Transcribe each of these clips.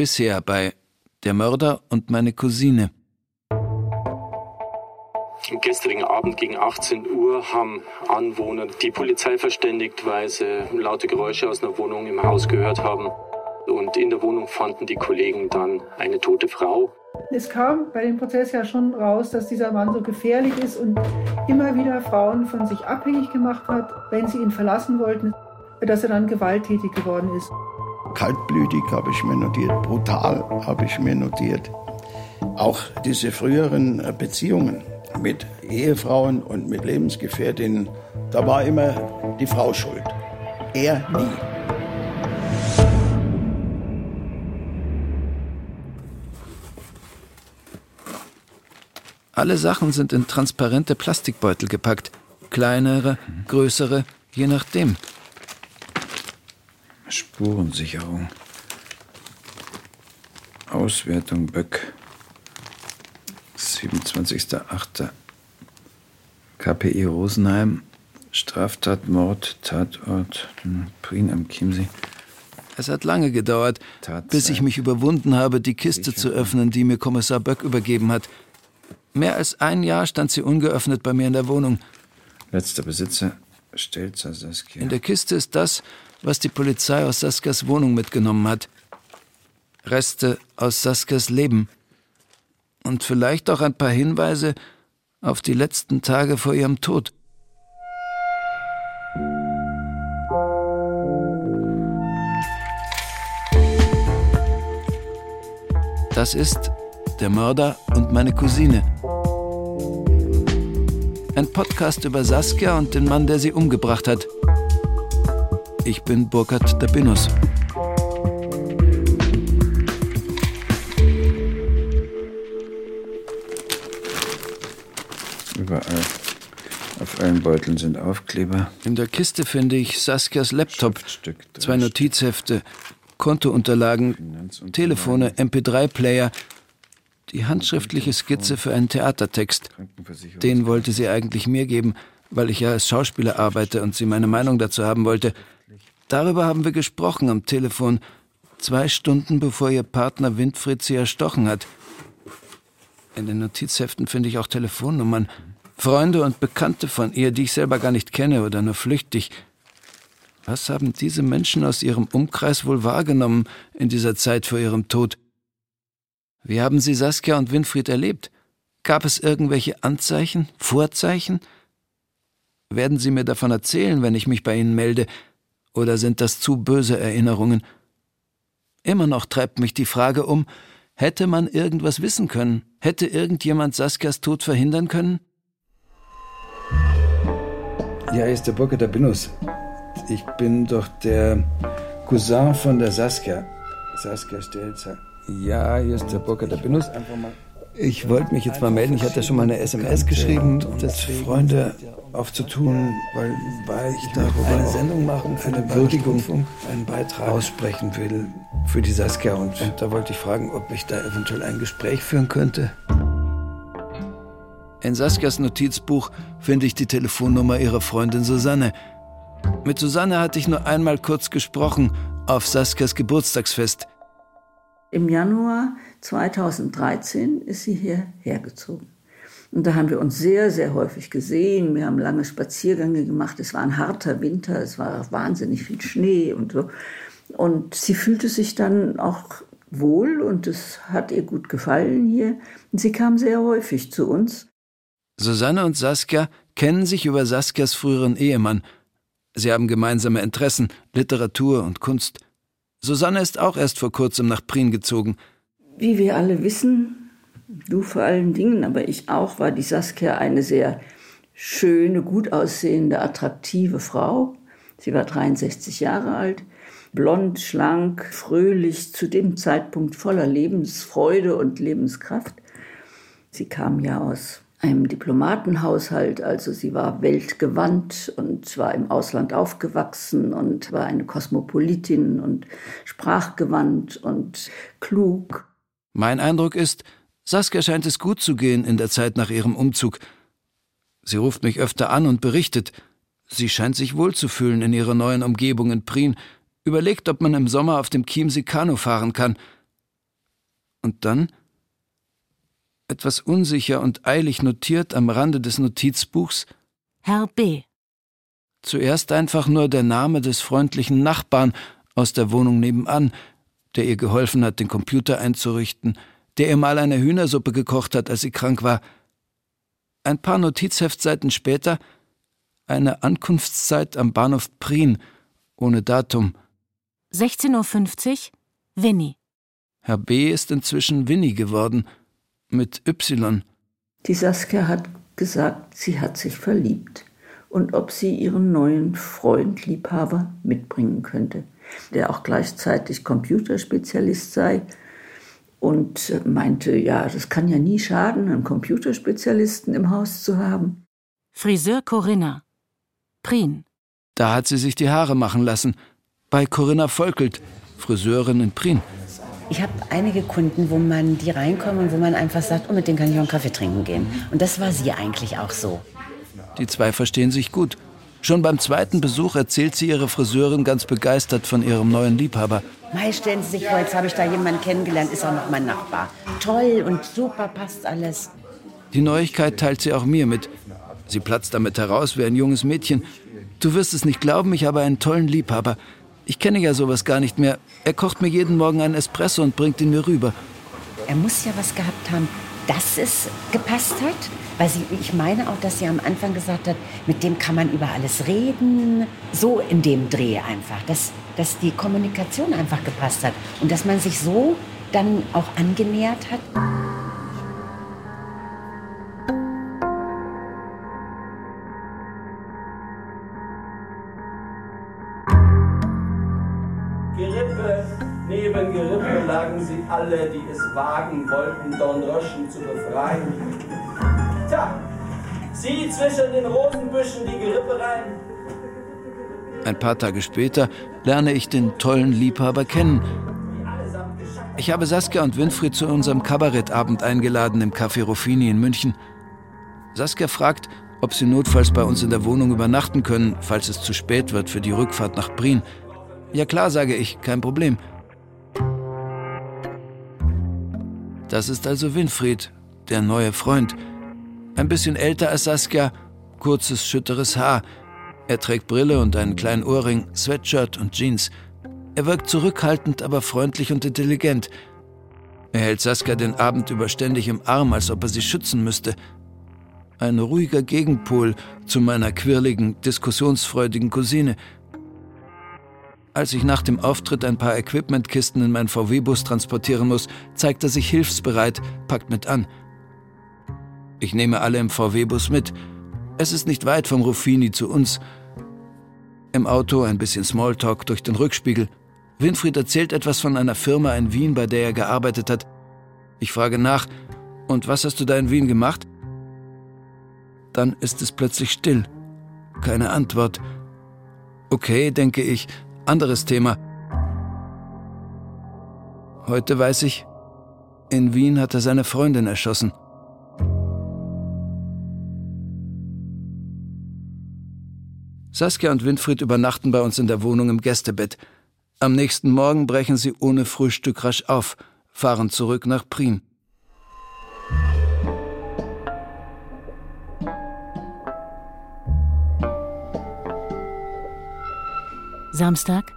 Bisher bei Der Mörder und meine Cousine. Am gestrigen Abend gegen 18 Uhr haben Anwohner die Polizei verständigt, weil sie laute Geräusche aus einer Wohnung im Haus gehört haben. Und in der Wohnung fanden die Kollegen dann eine tote Frau. Es kam bei dem Prozess ja schon raus, dass dieser Mann so gefährlich ist und immer wieder Frauen von sich abhängig gemacht hat, wenn sie ihn verlassen wollten, dass er dann gewalttätig geworden ist. Kaltblütig habe ich mir notiert, brutal habe ich mir notiert. Auch diese früheren Beziehungen mit Ehefrauen und mit Lebensgefährtinnen, da war immer die Frau schuld. Er nie. Alle Sachen sind in transparente Plastikbeutel gepackt. Kleinere, größere, je nachdem. Spurensicherung. Auswertung Böck. 27.08. KPI Rosenheim. Straftat, Mord, Tatort, Prin am Chiemsee. Es hat lange gedauert, bis ich mich überwunden habe, die Kiste zu öffnen, die mir Kommissar Böck übergeben hat. Mehr als ein Jahr stand sie ungeöffnet bei mir in der Wohnung. Letzter Besitzer. In der Kiste ist das, was die Polizei aus Saskias Wohnung mitgenommen hat. Reste aus Saskias Leben. Und vielleicht auch ein paar Hinweise auf die letzten Tage vor ihrem Tod. Das ist Der Mörder und meine Cousine. Ein Podcast über Saskia und den Mann, der sie umgebracht hat. Ich bin Burkhard Dabinus. Überall. Auf allen Beuteln sind Aufkleber. In der Kiste finde ich Saskias Laptop, zwei Notizhefte, Kontounterlagen, Telefone, MP3-Player, die handschriftliche Skizze für einen Theatertext. Den wollte sie eigentlich mir geben, weil ich ja als Schauspieler arbeite und sie meine Meinung dazu haben wollte. Darüber haben wir gesprochen am Telefon, zwei Stunden bevor ihr Partner Winfried sie erstochen hat. In den Notizheften finde ich auch Telefonnummern. Freunde und Bekannte von ihr, die ich selber gar nicht kenne oder nur flüchtig. Was haben diese Menschen aus ihrem Umkreis wohl wahrgenommen in dieser Zeit vor ihrem Tod? Wie haben Sie Saskia und Winfried erlebt? Gab es irgendwelche Anzeichen, Vorzeichen? Werden Sie mir davon erzählen, wenn ich mich bei Ihnen melde, oder sind das zu böse Erinnerungen? Immer noch treibt mich die Frage um, hätte man irgendwas wissen können? Hätte irgendjemand Saskias Tod verhindern können? Ja, hier ist der Burkhard Dabinus. Ich bin doch der Cousin von der Saskia. Saskia Stelzer. Ja, hier ist der Burkhard Dabinus. Ich wollte mich jetzt mal melden. Ich hatte schon mal eine SMS geschrieben, das Freunde aufzutun, weil, weil ich darüber eine Sendung machen für eine Würdigung, einen Beitrag aussprechen will für die Saskia. Und, und da wollte ich fragen, ob ich da eventuell ein Gespräch führen könnte. In Saskias Notizbuch finde ich die Telefonnummer ihrer Freundin Susanne. Mit Susanne hatte ich nur einmal kurz gesprochen auf Saskias Geburtstagsfest. Im Januar 2013 ist sie hierher gezogen. Und da haben wir uns sehr, sehr häufig gesehen. Wir haben lange Spaziergänge gemacht. Es war ein harter Winter, es war wahnsinnig viel Schnee und so. Und sie fühlte sich dann auch wohl und es hat ihr gut gefallen hier. Und sie kam sehr häufig zu uns. Susanne und Saskia kennen sich über Saskias früheren Ehemann. Sie haben gemeinsame Interessen, Literatur und Kunst. Susanne ist auch erst vor kurzem nach Prien gezogen. Wie wir alle wissen, du vor allen Dingen, aber ich auch, war die Saskia eine sehr schöne, gut aussehende, attraktive Frau. Sie war 63 Jahre alt, blond, schlank, fröhlich, zu dem Zeitpunkt voller Lebensfreude und Lebenskraft. Sie kam ja aus einem Diplomatenhaushalt, also sie war weltgewandt und war im Ausland aufgewachsen und war eine Kosmopolitin und sprachgewandt und klug. Mein Eindruck ist, Saskia scheint es gut zu gehen in der Zeit nach ihrem Umzug. Sie ruft mich öfter an und berichtet. Sie scheint sich wohlzufühlen in ihrer neuen Umgebung in Prien, überlegt, ob man im Sommer auf dem Chiemsee Kanu fahren kann. Und dann, etwas unsicher und eilig notiert am Rande des Notizbuchs, Herr B. Zuerst einfach nur der Name des freundlichen Nachbarn aus der Wohnung nebenan, der ihr geholfen hat, den Computer einzurichten, der ihr mal eine Hühnersuppe gekocht hat, als sie krank war. Ein paar Notizheftseiten später eine Ankunftszeit am Bahnhof Prien, ohne Datum. 16.50 Uhr, Winnie. Herr B. ist inzwischen Winnie geworden, mit Y. Die Saskia hat gesagt, sie hat sich verliebt und ob sie ihren neuen Freund, Liebhaber mitbringen könnte, der auch gleichzeitig Computerspezialist sei und meinte, ja, das kann ja nie schaden, einen Computerspezialisten im Haus zu haben. Friseur Corinna. Prien. Da hat sie sich die Haare machen lassen. Bei Corinna Volkelt, Friseurin in Prien. Ich habe einige Kunden, wo man die reinkommen und wo man einfach sagt, oh, mit denen kann ich auch einen Kaffee trinken gehen. Und das war sie eigentlich auch so. Die zwei verstehen sich gut. Schon beim zweiten Besuch erzählt sie ihre Friseurin ganz begeistert von ihrem neuen Liebhaber. Mai, stellen Sie sich vor, jetzt habe ich da jemanden kennengelernt, ist auch noch mein Nachbar. Toll und super, passt alles. Die Neuigkeit teilt sie auch mir mit. Sie platzt damit heraus wie ein junges Mädchen. Du wirst es nicht glauben, ich habe einen tollen Liebhaber. Ich kenne ja sowas gar nicht mehr. Er kocht mir jeden Morgen einen Espresso und bringt ihn mir rüber. Er muss ja was gehabt haben, dass es gepasst hat. Weil sie, ich meine auch, dass sie am Anfang gesagt hat, mit dem kann man über alles reden. So in dem Dreh einfach. Dass, dass die Kommunikation einfach gepasst hat. Und dass man sich so dann auch angenähert hat. Neben Gerippe lagen sie alle, die es wagen wollten, Dornröschen zu befreien. Tja, sie zwischen den Rosenbüschen die Gerippe rein. Ein paar Tage später lerne ich den tollen Liebhaber kennen. Ich habe Saskia und Winfried zu unserem Kabarettabend eingeladen im Café Ruffini in München. Saskia fragt, ob sie notfalls bei uns in der Wohnung übernachten können, falls es zu spät wird für die Rückfahrt nach Prien. Ja klar, sage ich, kein Problem. Das ist also Winfried, der neue Freund. Ein bisschen älter als Saskia, kurzes, schütteres Haar. Er trägt Brille und einen kleinen Ohrring, Sweatshirt und Jeans. Er wirkt zurückhaltend, aber freundlich und intelligent. Er hält Saskia den Abend über ständig im Arm, als ob er sie schützen müsste. Ein ruhiger Gegenpol zu meiner quirligen, diskussionsfreudigen Cousine. Als ich nach dem Auftritt ein paar Equipmentkisten in meinen VW-Bus transportieren muss, zeigt er sich hilfsbereit, packt mit an. Ich nehme alle im VW-Bus mit. Es ist nicht weit vom Ruffini zu uns. Im Auto ein bisschen Smalltalk durch den Rückspiegel. Winfried erzählt etwas von einer Firma in Wien, bei der er gearbeitet hat. Ich frage nach, und was hast du da in Wien gemacht? Dann ist es plötzlich still. Keine Antwort. Okay, denke ich, anderes Thema. Heute weiß ich, in Wien hat er seine Freundin erschossen. Saskia und Winfried übernachten bei uns in der Wohnung im Gästebett. Am nächsten Morgen brechen sie ohne Frühstück rasch auf, fahren zurück nach Prien. Samstag,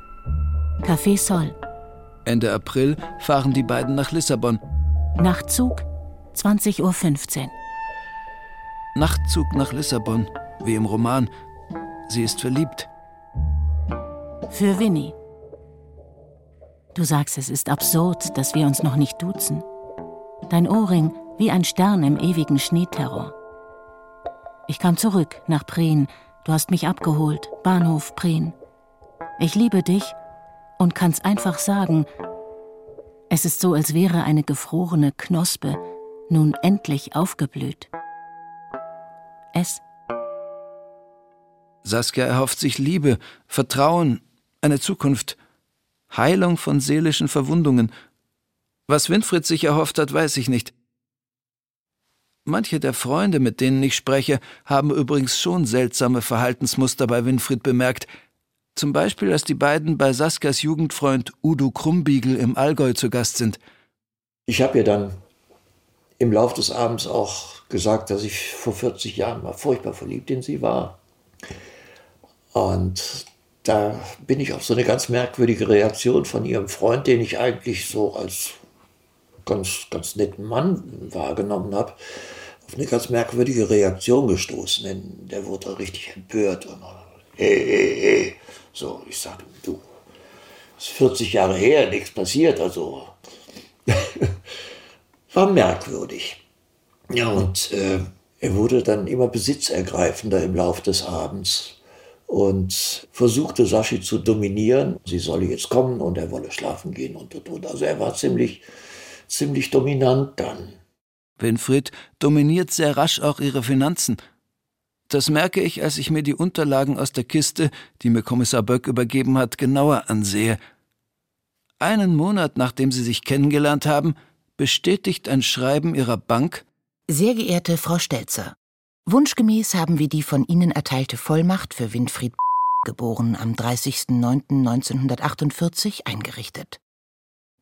Café Sol. Ende April fahren die beiden nach Lissabon. Nachtzug, 20.15 Uhr. Nachtzug nach Lissabon, wie im Roman. Sie ist verliebt. Für Winnie. Du sagst, es ist absurd, dass wir uns noch nicht duzen. Dein Ohrring wie ein Stern im ewigen Schneeterror. Ich kam zurück nach Prien. Du hast mich abgeholt. Bahnhof Prien. Ich liebe dich und kann's einfach sagen. Es ist so, als wäre eine gefrorene Knospe nun endlich aufgeblüht. Es. Saskia erhofft sich Liebe, Vertrauen, eine Zukunft, Heilung von seelischen Verwundungen. Was Winfried sich erhofft hat, weiß ich nicht. Manche der Freunde, mit denen ich spreche, haben übrigens schon seltsame Verhaltensmuster bei Winfried bemerkt, zum Beispiel, als die beiden bei Saskias Jugendfreund Udo Krumbiegel im Allgäu zu Gast sind. Ich habe ihr dann im Laufe des Abends auch gesagt, dass ich vor 40 Jahren mal furchtbar verliebt in sie war. Und da bin ich auf so eine ganz merkwürdige Reaktion von ihrem Freund, den ich eigentlich so als ganz, ganz netten Mann wahrgenommen habe, auf eine ganz merkwürdige Reaktion gestoßen. Denn der wurde richtig empört. Und, hey, hey, hey. So, ich sagte, du, ist 40 Jahre her, nichts passiert, also war merkwürdig. Ja, und äh, er wurde dann immer besitzergreifender im Laufe des Abends und versuchte Sashi zu dominieren. Sie solle jetzt kommen und er wolle schlafen gehen und und und. Also er war ziemlich, ziemlich dominant dann. Winfried dominiert sehr rasch auch ihre Finanzen. Das merke ich, als ich mir die Unterlagen aus der Kiste, die mir Kommissar Böck übergeben hat, genauer ansehe. Einen Monat nachdem sie sich kennengelernt haben, bestätigt ein Schreiben ihrer Bank Sehr geehrte Frau Stelzer, wunschgemäß haben wir die von Ihnen erteilte Vollmacht für Winfried geboren am 30.09.1948 eingerichtet.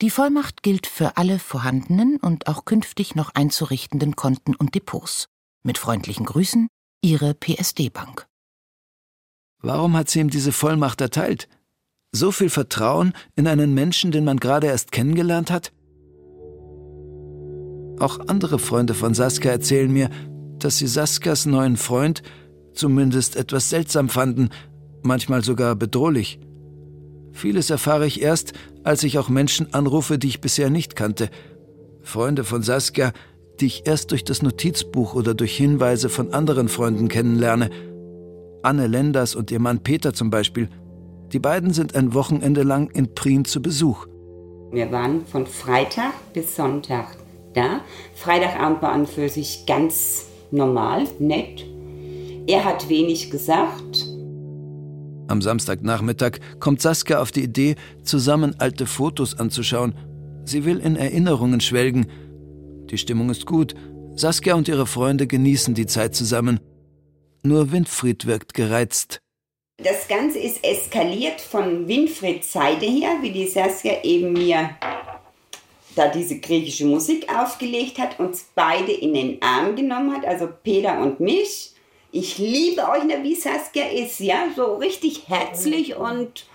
Die Vollmacht gilt für alle vorhandenen und auch künftig noch einzurichtenden Konten und Depots. Mit freundlichen Grüßen, Ihre PSD-Bank. Warum hat sie ihm diese Vollmacht erteilt? So viel Vertrauen in einen Menschen, den man gerade erst kennengelernt hat? Auch andere Freunde von Saskia erzählen mir, dass sie Saskias neuen Freund zumindest etwas seltsam fanden, manchmal sogar bedrohlich. Vieles erfahre ich erst, als ich auch Menschen anrufe, die ich bisher nicht kannte. Freunde von Saskia, die ich erst durch das Notizbuch oder durch Hinweise von anderen Freunden kennenlerne. Anne Lenders und ihr Mann Peter zum Beispiel. Die beiden sind ein Wochenende lang in Prien zu Besuch. Wir waren von Freitag bis Sonntag da. Freitagabend war an für sich ganz normal, nett. Er hat wenig gesagt. Am Samstagnachmittag kommt Saskia auf die Idee, zusammen alte Fotos anzuschauen. Sie will in Erinnerungen schwelgen. Die Stimmung ist gut. Saskia und ihre Freunde genießen die Zeit zusammen. Nur Winfried wirkt gereizt. Das Ganze ist eskaliert von Winfrieds Seite her, wie die Saskia eben mir da diese griechische Musik aufgelegt hat, uns beide in den Arm genommen hat, also Peter und mich. Ich liebe euch, wie Saskia ist, ja, so richtig herzlich und,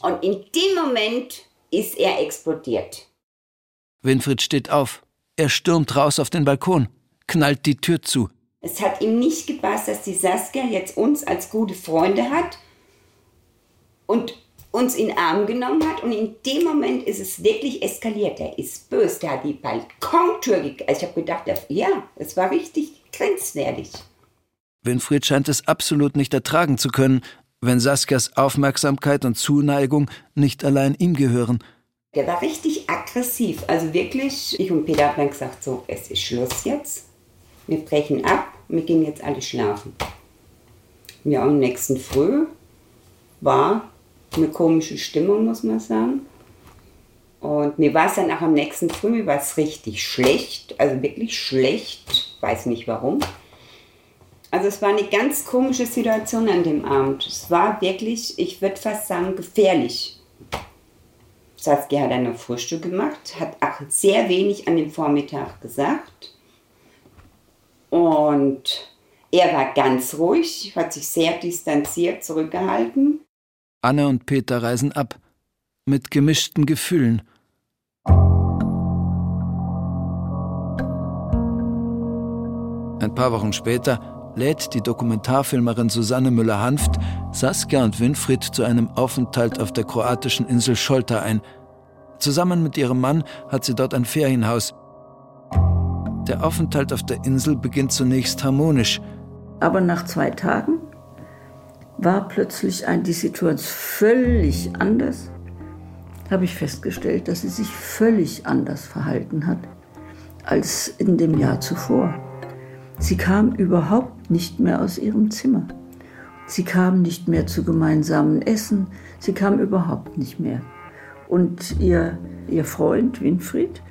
und in dem Moment ist er explodiert. Winfried steht auf. Er stürmt raus auf den Balkon, knallt die Tür zu. Es hat ihm nicht gepasst, dass die Saskia jetzt uns als gute Freunde hat und uns in den Arm genommen hat und in dem Moment ist es wirklich eskaliert. Er ist böse, der hat die Balkontür ge Also ich habe gedacht, ja, es war richtig grenzwertig. Winfried scheint es absolut nicht ertragen zu können, wenn Saskias Aufmerksamkeit und Zuneigung nicht allein ihm gehören. Der war richtig aggressiv. Also wirklich, ich und Peter haben dann gesagt, so, es ist Schluss jetzt. Wir brechen ab, wir gehen jetzt alle schlafen. Ja, am nächsten Früh war eine komische Stimmung, muss man sagen. Und mir war es dann auch am nächsten Früh, mir war es richtig schlecht, also wirklich schlecht, weiß nicht warum. Also es war eine ganz komische Situation an dem Abend. Es war wirklich, ich würde fast sagen, gefährlich. Saskia hat dann Frühstück gemacht, hat auch sehr wenig an dem Vormittag gesagt. Und er war ganz ruhig, hat sich sehr distanziert zurückgehalten. Anne und Peter reisen ab, mit gemischten Gefühlen. Ein paar Wochen später lädt die Dokumentarfilmerin Susanne Müller-Hanft Saskia und Winfried zu einem Aufenthalt auf der kroatischen Insel Scholta ein. Zusammen mit ihrem Mann hat sie dort ein Ferienhaus. Der Aufenthalt auf der Insel beginnt zunächst harmonisch. Aber nach zwei Tagen war plötzlich die Situation völlig anders. Habe ich festgestellt, dass sie sich völlig anders verhalten hat als in dem Jahr zuvor. Sie kam überhaupt nicht mehr aus ihrem Zimmer. Sie kam nicht mehr zu gemeinsamen Essen. Sie kam überhaupt nicht mehr. Und ihr, ihr Freund Winfried,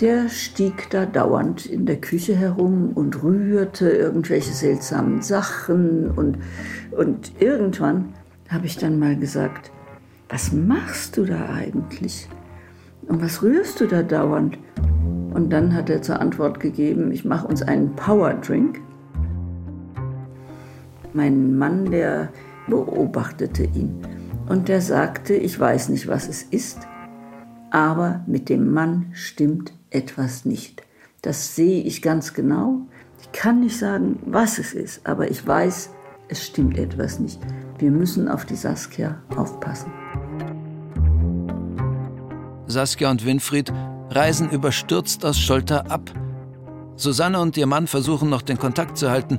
der stieg da dauernd in der Küche herum und rührte irgendwelche seltsamen Sachen. Und, und irgendwann habe ich dann mal gesagt, was machst du da eigentlich? Und was rührst du da dauernd? Und dann hat er zur Antwort gegeben, ich mache uns einen Power Drink. Mein Mann, der beobachtete ihn und der sagte, ich weiß nicht, was es ist, aber mit dem Mann stimmt etwas nicht. Das sehe ich ganz genau. Ich kann nicht sagen, was es ist, aber ich weiß, es stimmt etwas nicht. Wir müssen auf die Saskia aufpassen. Saskia und Winfried reisen überstürzt aus Scholter ab. Susanne und ihr Mann versuchen noch den Kontakt zu halten,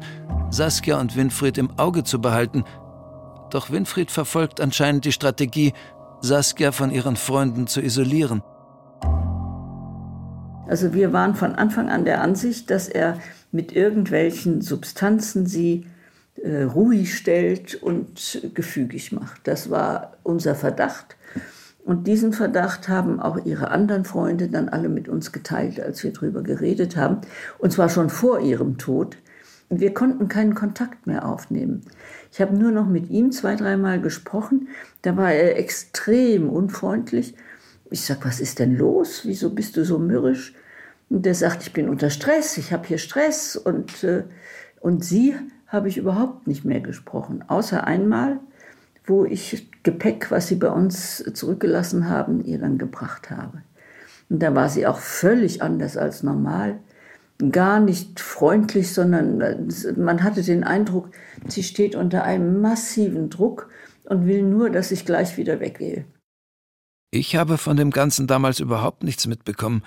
Saskia und Winfried im Auge zu behalten. Doch Winfried verfolgt anscheinend die Strategie, Saskia von ihren Freunden zu isolieren. Also wir waren von Anfang an der Ansicht, dass er mit irgendwelchen Substanzen sie äh, ruhig stellt und gefügig macht. Das war unser Verdacht. Und diesen Verdacht haben auch ihre anderen Freunde dann alle mit uns geteilt, als wir darüber geredet haben. Und zwar schon vor ihrem Tod. Wir konnten keinen Kontakt mehr aufnehmen. Ich habe nur noch mit ihm zwei, dreimal gesprochen. Da war er extrem unfreundlich. Ich sage, was ist denn los? Wieso bist du so mürrisch? Und der sagt, ich bin unter Stress, ich habe hier Stress. Und, äh, und sie habe ich überhaupt nicht mehr gesprochen, außer einmal, wo ich Gepäck, was sie bei uns zurückgelassen haben, ihr dann gebracht habe. Und da war sie auch völlig anders als normal. Gar nicht freundlich, sondern man hatte den Eindruck, sie steht unter einem massiven Druck und will nur, dass ich gleich wieder weggehe. Ich habe von dem Ganzen damals überhaupt nichts mitbekommen.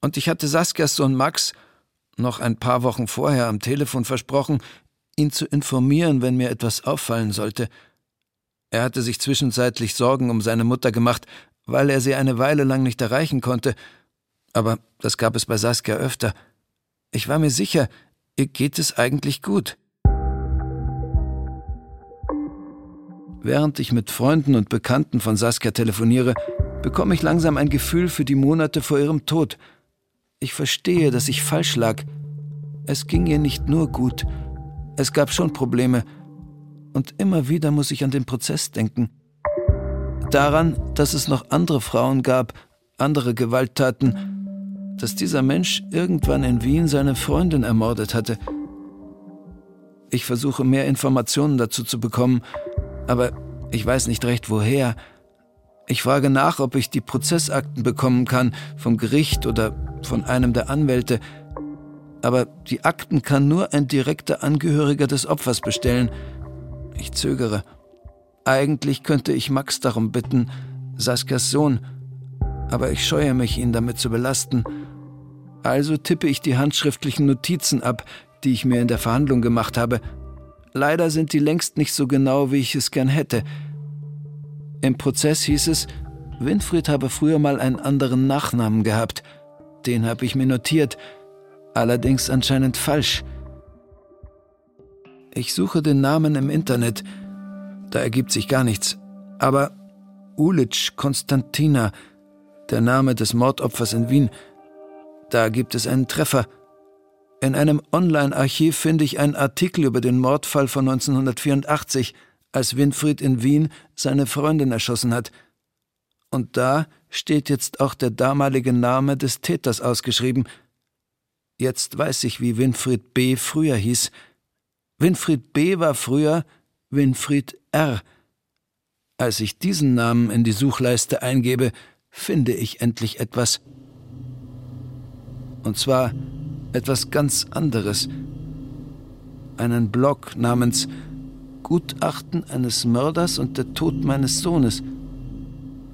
Und ich hatte Saskias Sohn Max noch ein paar Wochen vorher am Telefon versprochen, ihn zu informieren, wenn mir etwas auffallen sollte. Er hatte sich zwischenzeitlich Sorgen um seine Mutter gemacht, weil er sie eine Weile lang nicht erreichen konnte. Aber das gab es bei Saskia öfter. Ich war mir sicher, ihr geht es eigentlich gut. Während ich mit Freunden und Bekannten von Saskia telefoniere, bekomme ich langsam ein Gefühl für die Monate vor ihrem Tod. Ich verstehe, dass ich falsch lag. Es ging ihr nicht nur gut. Es gab schon Probleme, und immer wieder muss ich an den Prozess denken. Daran, dass es noch andere Frauen gab, andere Gewalttaten, dass dieser Mensch irgendwann in Wien seine Freundin ermordet hatte. Ich versuche mehr Informationen dazu zu bekommen, aber ich weiß nicht recht woher. Ich frage nach, ob ich die Prozessakten bekommen kann, vom Gericht oder von einem der Anwälte, aber die Akten kann nur ein direkter Angehöriger des Opfers bestellen. Ich zögere. Eigentlich könnte ich Max darum bitten, Saskias Sohn, aber ich scheue mich, ihn damit zu belasten. Also tippe ich die handschriftlichen Notizen ab, die ich mir in der Verhandlung gemacht habe. Leider sind die längst nicht so genau, wie ich es gern hätte. Im Prozess hieß es, Winfried habe früher mal einen anderen Nachnamen gehabt. Den habe ich mir notiert, allerdings anscheinend falsch. Ich suche den Namen im Internet. Da ergibt sich gar nichts. Aber Ulitsch Konstantina, der Name des Mordopfers in Wien, da gibt es einen Treffer. In einem Online-Archiv finde ich einen Artikel über den Mordfall von 1984, als Winfried in Wien seine Freundin erschossen hat. Und da steht jetzt auch der damalige Name des Täters ausgeschrieben. Jetzt weiß ich, wie Winfried B. früher hieß. Winfried B. war früher Winfried R. Als ich diesen Namen in die Suchleiste eingebe, finde ich endlich etwas. Und zwar etwas ganz anderes. Einen Blog namens Gutachten eines Mörders und der Tod meines Sohnes.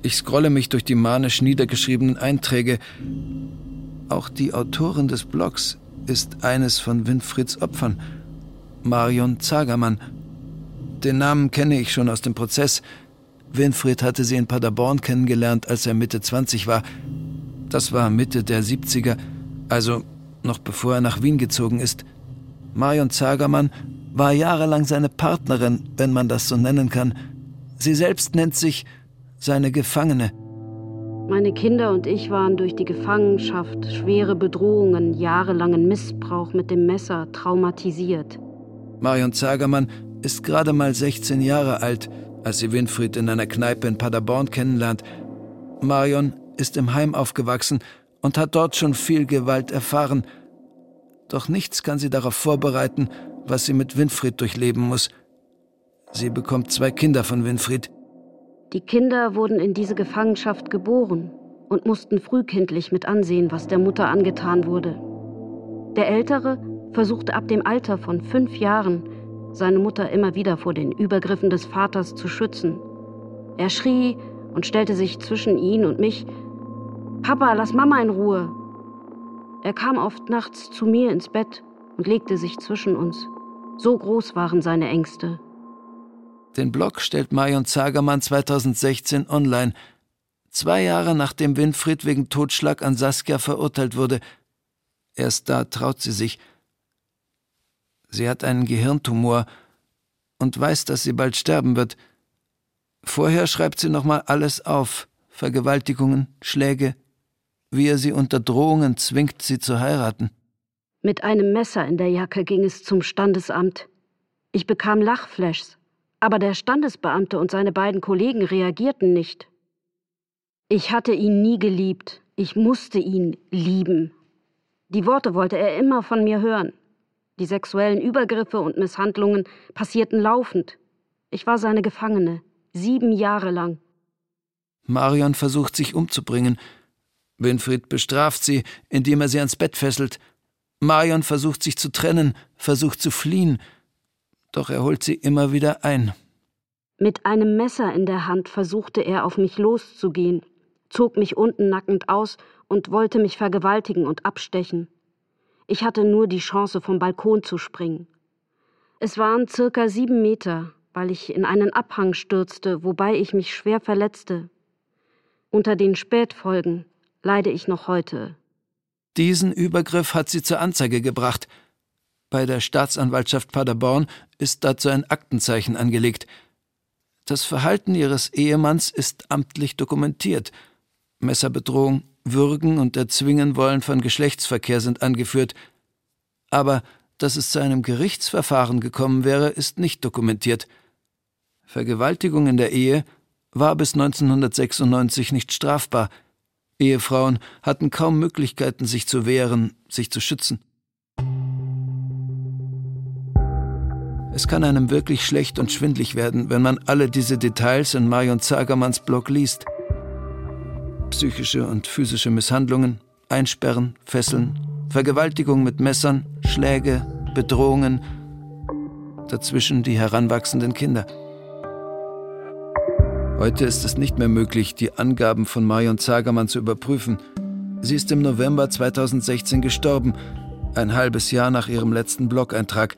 Ich scrolle mich durch die manisch niedergeschriebenen Einträge. Auch die Autorin des Blogs ist eines von Winfrieds Opfern. Marion Zagermann. Den Namen kenne ich schon aus dem Prozess. Winfried hatte sie in Paderborn kennengelernt, als er Mitte 20 war. Das war Mitte der 70er, also noch bevor er nach Wien gezogen ist. Marion Zagermann war jahrelang seine Partnerin, wenn man das so nennen kann. Sie selbst nennt sich seine Gefangene. Meine Kinder und ich waren durch die Gefangenschaft, schwere Bedrohungen, jahrelangen Missbrauch mit dem Messer traumatisiert. Marion Zagermann ist gerade mal 16 Jahre alt, als sie Winfried in einer Kneipe in Paderborn kennenlernt. Marion ist im Heim aufgewachsen und hat dort schon viel Gewalt erfahren. Doch nichts kann sie darauf vorbereiten, was sie mit Winfried durchleben muss. Sie bekommt zwei Kinder von Winfried. Die Kinder wurden in diese Gefangenschaft geboren und mussten frühkindlich mit ansehen, was der Mutter angetan wurde. Der Ältere versuchte ab dem Alter von fünf Jahren, seine Mutter immer wieder vor den Übergriffen des Vaters zu schützen. Er schrie und stellte sich zwischen ihn und mich. Papa, lass Mama in Ruhe. Er kam oft nachts zu mir ins Bett und legte sich zwischen uns. So groß waren seine Ängste. Den Blog stellt Marion Zagermann 2016 online, zwei Jahre nachdem Winfried wegen Totschlag an Saskia verurteilt wurde. Erst da traut sie sich. Sie hat einen Gehirntumor und weiß, dass sie bald sterben wird. Vorher schreibt sie nochmal alles auf: Vergewaltigungen, Schläge, wie er sie unter Drohungen zwingt, sie zu heiraten. Mit einem Messer in der Jacke ging es zum Standesamt. Ich bekam Lachflashs, aber der Standesbeamte und seine beiden Kollegen reagierten nicht. Ich hatte ihn nie geliebt, ich musste ihn lieben. Die Worte wollte er immer von mir hören. Die sexuellen Übergriffe und Misshandlungen passierten laufend. Ich war seine Gefangene, sieben Jahre lang. Marion versucht sich umzubringen. Winfried bestraft sie, indem er sie ans Bett fesselt. Marion versucht sich zu trennen, versucht zu fliehen, doch er holt sie immer wieder ein. Mit einem Messer in der Hand versuchte er auf mich loszugehen, zog mich unten nackend aus und wollte mich vergewaltigen und abstechen. Ich hatte nur die Chance, vom Balkon zu springen. Es waren circa sieben Meter, weil ich in einen Abhang stürzte, wobei ich mich schwer verletzte. Unter den Spätfolgen leide ich noch heute. Diesen Übergriff hat sie zur Anzeige gebracht. Bei der Staatsanwaltschaft Paderborn ist dazu ein Aktenzeichen angelegt. Das Verhalten ihres Ehemanns ist amtlich dokumentiert. Messerbedrohung, Würgen und Erzwingen wollen von Geschlechtsverkehr sind angeführt. Aber dass es zu einem Gerichtsverfahren gekommen wäre, ist nicht dokumentiert. Vergewaltigung in der Ehe war bis 1996 nicht strafbar. Ehefrauen hatten kaum Möglichkeiten, sich zu wehren, sich zu schützen. Es kann einem wirklich schlecht und schwindlig werden, wenn man alle diese Details in Marion Zagermanns Blog liest. Psychische und physische Misshandlungen, Einsperren, Fesseln, Vergewaltigung mit Messern, Schläge, Bedrohungen, dazwischen die heranwachsenden Kinder. Heute ist es nicht mehr möglich, die Angaben von Marion Zagermann zu überprüfen. Sie ist im November 2016 gestorben, ein halbes Jahr nach ihrem letzten Blog-Eintrag.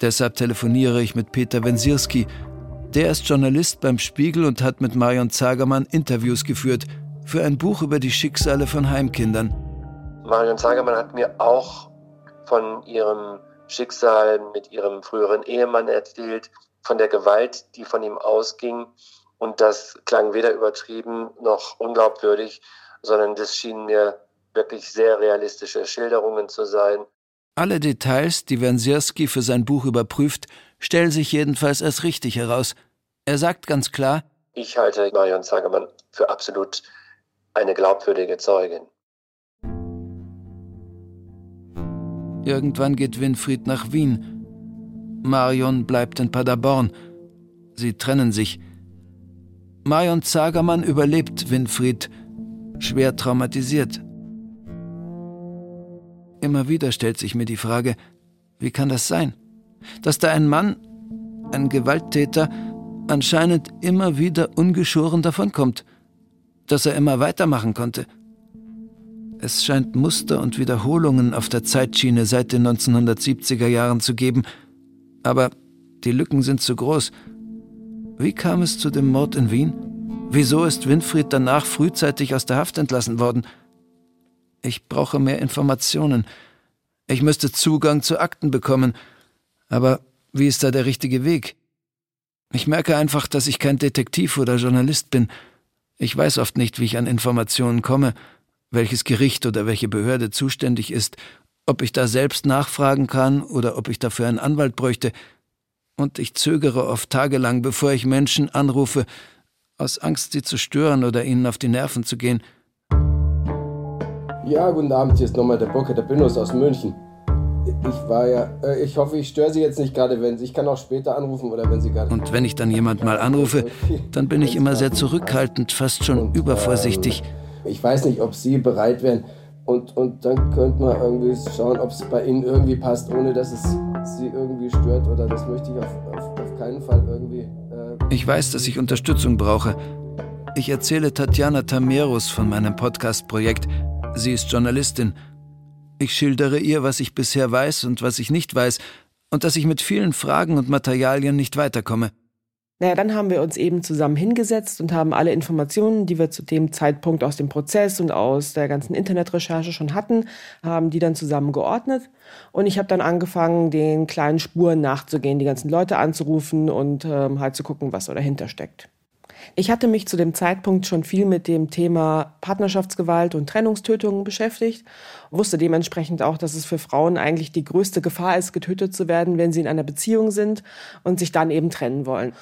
Deshalb telefoniere ich mit Peter Wensierski. Der ist Journalist beim Spiegel und hat mit Marion Zagermann Interviews geführt für ein Buch über die Schicksale von Heimkindern. Marion Zagermann hat mir auch von ihrem Schicksal mit ihrem früheren Ehemann erzählt, von der Gewalt, die von ihm ausging. Und das klang weder übertrieben noch unglaubwürdig, sondern das schienen mir wirklich sehr realistische Schilderungen zu sein. Alle Details, die Wensierski für sein Buch überprüft, stellen sich jedenfalls als richtig heraus. Er sagt ganz klar, ich halte Marion Zagermann für absolut eine glaubwürdige Zeugin. Irgendwann geht Winfried nach Wien, Marion bleibt in Paderborn. Sie trennen sich. Marion Zagermann überlebt Winfried, schwer traumatisiert. Immer wieder stellt sich mir die Frage, wie kann das sein? Dass da ein Mann, ein Gewalttäter, anscheinend immer wieder ungeschoren davonkommt, dass er immer weitermachen konnte. Es scheint Muster und Wiederholungen auf der Zeitschiene seit den 1970er Jahren zu geben, aber die Lücken sind zu groß. Wie kam es zu dem Mord in Wien? Wieso ist Winfried danach frühzeitig aus der Haft entlassen worden? Ich brauche mehr Informationen. Ich müsste Zugang zu Akten bekommen. Aber wie ist da der richtige Weg? Ich merke einfach, dass ich kein Detektiv oder Journalist bin. Ich weiß oft nicht, wie ich an Informationen komme, welches Gericht oder welche Behörde zuständig ist ob ich da selbst nachfragen kann oder ob ich dafür einen Anwalt bräuchte. Und ich zögere oft tagelang, bevor ich Menschen anrufe, aus Angst, sie zu stören oder ihnen auf die Nerven zu gehen. Ja, guten Abend, hier ist nochmal der Burke, der Binus aus München. Ich war ja, äh, ich hoffe, ich störe Sie jetzt nicht gerade, wenn Sie, ich kann auch später anrufen oder wenn Sie gerade... Und wenn ich dann jemand mal anrufe, dann bin ich immer sehr zurückhaltend, fast schon übervorsichtig. Ich weiß nicht, ob Sie bereit wären und, und dann könnte man irgendwie schauen, ob es bei Ihnen irgendwie passt, ohne dass es Sie irgendwie stört oder das möchte ich auf, auf, auf keinen Fall irgendwie... Äh ich weiß, dass ich Unterstützung brauche. Ich erzähle Tatjana Tameros von meinem Podcast-Projekt. Sie ist Journalistin. Ich schildere ihr, was ich bisher weiß und was ich nicht weiß, und dass ich mit vielen Fragen und Materialien nicht weiterkomme. Naja, dann haben wir uns eben zusammen hingesetzt und haben alle Informationen, die wir zu dem Zeitpunkt aus dem Prozess und aus der ganzen Internetrecherche schon hatten, haben die dann zusammen geordnet. Und ich habe dann angefangen, den kleinen Spuren nachzugehen, die ganzen Leute anzurufen und ähm, halt zu gucken, was so dahinter steckt. Ich hatte mich zu dem Zeitpunkt schon viel mit dem Thema Partnerschaftsgewalt und Trennungstötungen beschäftigt, wusste dementsprechend auch, dass es für Frauen eigentlich die größte Gefahr ist, getötet zu werden, wenn sie in einer Beziehung sind und sich dann eben trennen wollen.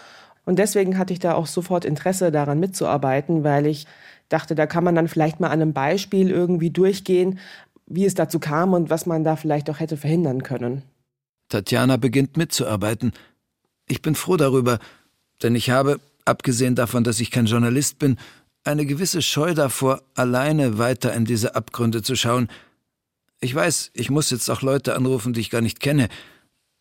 Und deswegen hatte ich da auch sofort Interesse daran mitzuarbeiten, weil ich dachte, da kann man dann vielleicht mal an einem Beispiel irgendwie durchgehen, wie es dazu kam und was man da vielleicht auch hätte verhindern können. Tatjana beginnt mitzuarbeiten. Ich bin froh darüber, denn ich habe, abgesehen davon, dass ich kein Journalist bin, eine gewisse Scheu davor, alleine weiter in diese Abgründe zu schauen. Ich weiß, ich muss jetzt auch Leute anrufen, die ich gar nicht kenne.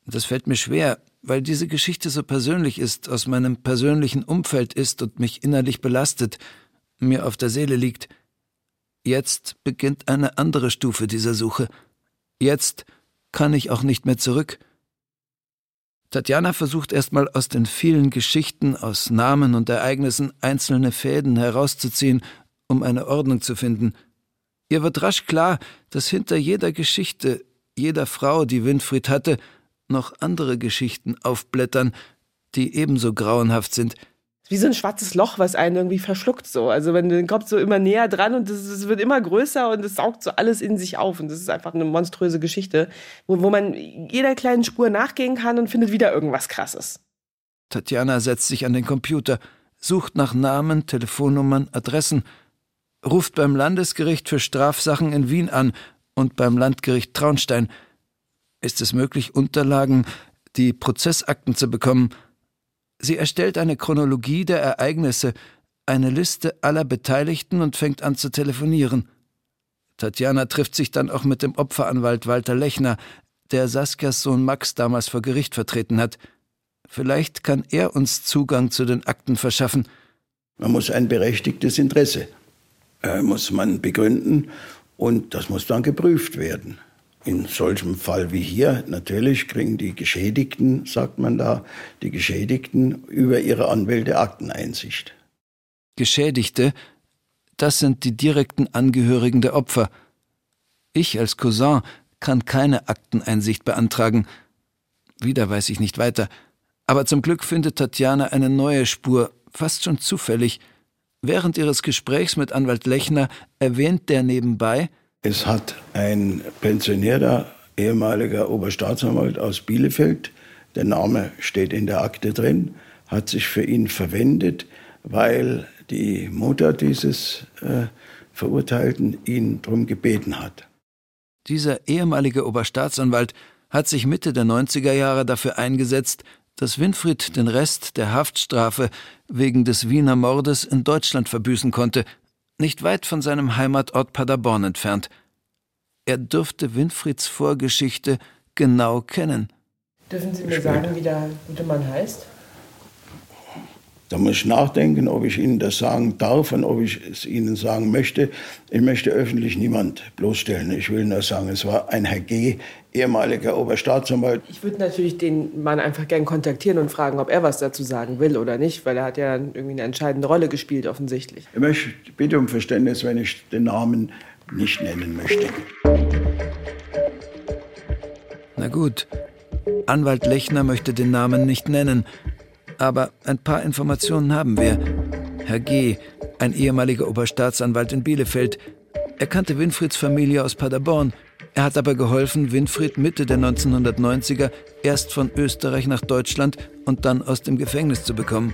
Das fällt mir schwer, weil diese Geschichte so persönlich ist, aus meinem persönlichen Umfeld ist und mich innerlich belastet, mir auf der Seele liegt. Jetzt beginnt eine andere Stufe dieser Suche. Jetzt kann ich auch nicht mehr zurück. Tatjana versucht erstmal aus den vielen Geschichten, aus Namen und Ereignissen einzelne Fäden herauszuziehen, um eine Ordnung zu finden. Ihr wird rasch klar, dass hinter jeder Geschichte, jeder Frau, die Winfried hatte, noch andere Geschichten aufblättern, die ebenso grauenhaft sind – wie so ein schwarzes Loch, was einen irgendwie verschluckt so. Also wenn du kommt so immer näher dran und es wird immer größer und es saugt so alles in sich auf und das ist einfach eine monströse Geschichte, wo, wo man jeder kleinen Spur nachgehen kann und findet wieder irgendwas Krasses. Tatjana setzt sich an den Computer, sucht nach Namen, Telefonnummern, Adressen, ruft beim Landesgericht für Strafsachen in Wien an und beim Landgericht Traunstein. Ist es möglich, Unterlagen, die Prozessakten zu bekommen, Sie erstellt eine Chronologie der Ereignisse, eine Liste aller Beteiligten und fängt an zu telefonieren. Tatjana trifft sich dann auch mit dem Opferanwalt Walter Lechner, der Saskias Sohn Max damals vor Gericht vertreten hat. Vielleicht kann er uns Zugang zu den Akten verschaffen. Man muss ein berechtigtes Interesse, äh, muss man begründen und das muss dann geprüft werden. In solchem Fall wie hier, natürlich kriegen die Geschädigten, sagt man da, die Geschädigten über ihre Anwälte Akteneinsicht. Geschädigte, das sind die direkten Angehörigen der Opfer. Ich als Cousin kann keine Akteneinsicht beantragen. Wieder weiß ich nicht weiter. Aber zum Glück findet Tatjana eine neue Spur, fast schon zufällig. Während ihres Gesprächs mit Anwalt Lechner erwähnt der nebenbei, es hat ein pensionierter ehemaliger Oberstaatsanwalt aus Bielefeld, der Name steht in der Akte drin, hat sich für ihn verwendet, weil die Mutter dieses äh, Verurteilten ihn darum gebeten hat. Dieser ehemalige Oberstaatsanwalt hat sich Mitte der 90er Jahre dafür eingesetzt, dass Winfried den Rest der Haftstrafe wegen des Wiener Mordes in Deutschland verbüßen konnte, nicht weit von seinem Heimatort Paderborn entfernt. Er dürfte Winfrieds Vorgeschichte genau kennen. Dürfen Sie mir sagen, wie der gute Mann heißt? Da muss ich nachdenken, ob ich Ihnen das sagen darf und ob ich es Ihnen sagen möchte. Ich möchte öffentlich niemand bloßstellen. Ich will nur sagen, es war ein Herr G., ehemaliger Oberstaatsanwalt. Ich würde natürlich den Mann einfach gern kontaktieren und fragen, ob er was dazu sagen will oder nicht, weil er hat ja irgendwie eine entscheidende Rolle gespielt, offensichtlich. Ich möchte bitte um Verständnis, wenn ich den Namen nicht nennen möchte. Na gut, Anwalt Lechner möchte den Namen nicht nennen, aber ein paar Informationen haben wir. Herr G., ein ehemaliger Oberstaatsanwalt in Bielefeld, er kannte Winfrieds Familie aus Paderborn. Er hat aber geholfen, Winfried Mitte der 1990er erst von Österreich nach Deutschland und dann aus dem Gefängnis zu bekommen.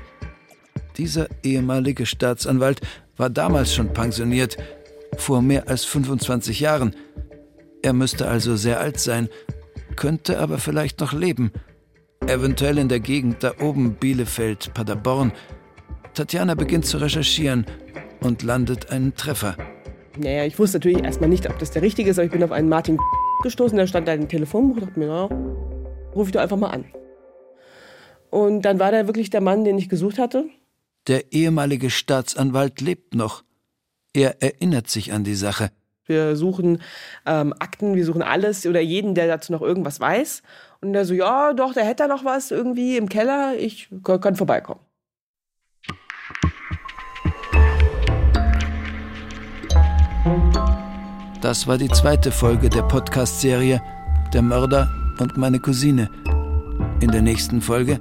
Dieser ehemalige Staatsanwalt war damals schon pensioniert vor mehr als 25 Jahren. Er müsste also sehr alt sein, könnte aber vielleicht noch leben. Eventuell in der Gegend da oben Bielefeld, Paderborn. Tatjana beginnt zu recherchieren und landet einen Treffer. Naja, ich wusste natürlich erstmal nicht, ob das der richtige ist, aber ich bin auf einen Martin gestoßen, der stand da im Telefonbuch und dachte mir, na, ruf ich doch einfach mal an. Und dann war der wirklich der Mann, den ich gesucht hatte. Der ehemalige Staatsanwalt lebt noch. Er erinnert sich an die Sache. Wir suchen ähm, Akten, wir suchen alles oder jeden, der dazu noch irgendwas weiß. Und der so, ja, doch, der hätte da noch was irgendwie im Keller. Ich kann vorbeikommen. Das war die zweite Folge der Podcast-Serie Der Mörder und meine Cousine. In der nächsten Folge.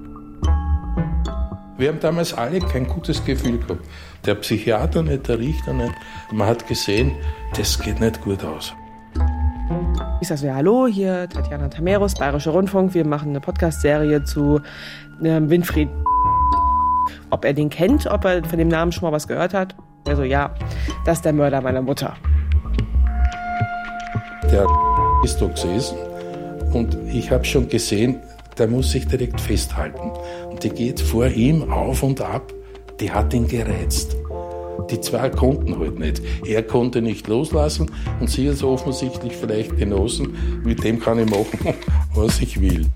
Wir haben damals alle kein gutes Gefühl gehabt. Der Psychiater nicht, der Richter nicht. Man hat gesehen, das geht nicht gut aus. Ich sage so, ja, hallo, hier Tatjana Tameros, Bayerischer Rundfunk. Wir machen eine Podcast-Serie zu äh, Winfried. Ob er den kennt, ob er von dem Namen schon mal was gehört hat. Er so, ja, das ist der Mörder meiner Mutter. Der ist da gesessen und ich habe schon gesehen, der muss sich direkt festhalten. Und die geht vor ihm auf und ab, die hat ihn gereizt. Die zwei konnten halt nicht. Er konnte nicht loslassen und sie hat offensichtlich vielleicht genossen. Mit dem kann ich machen, was ich will.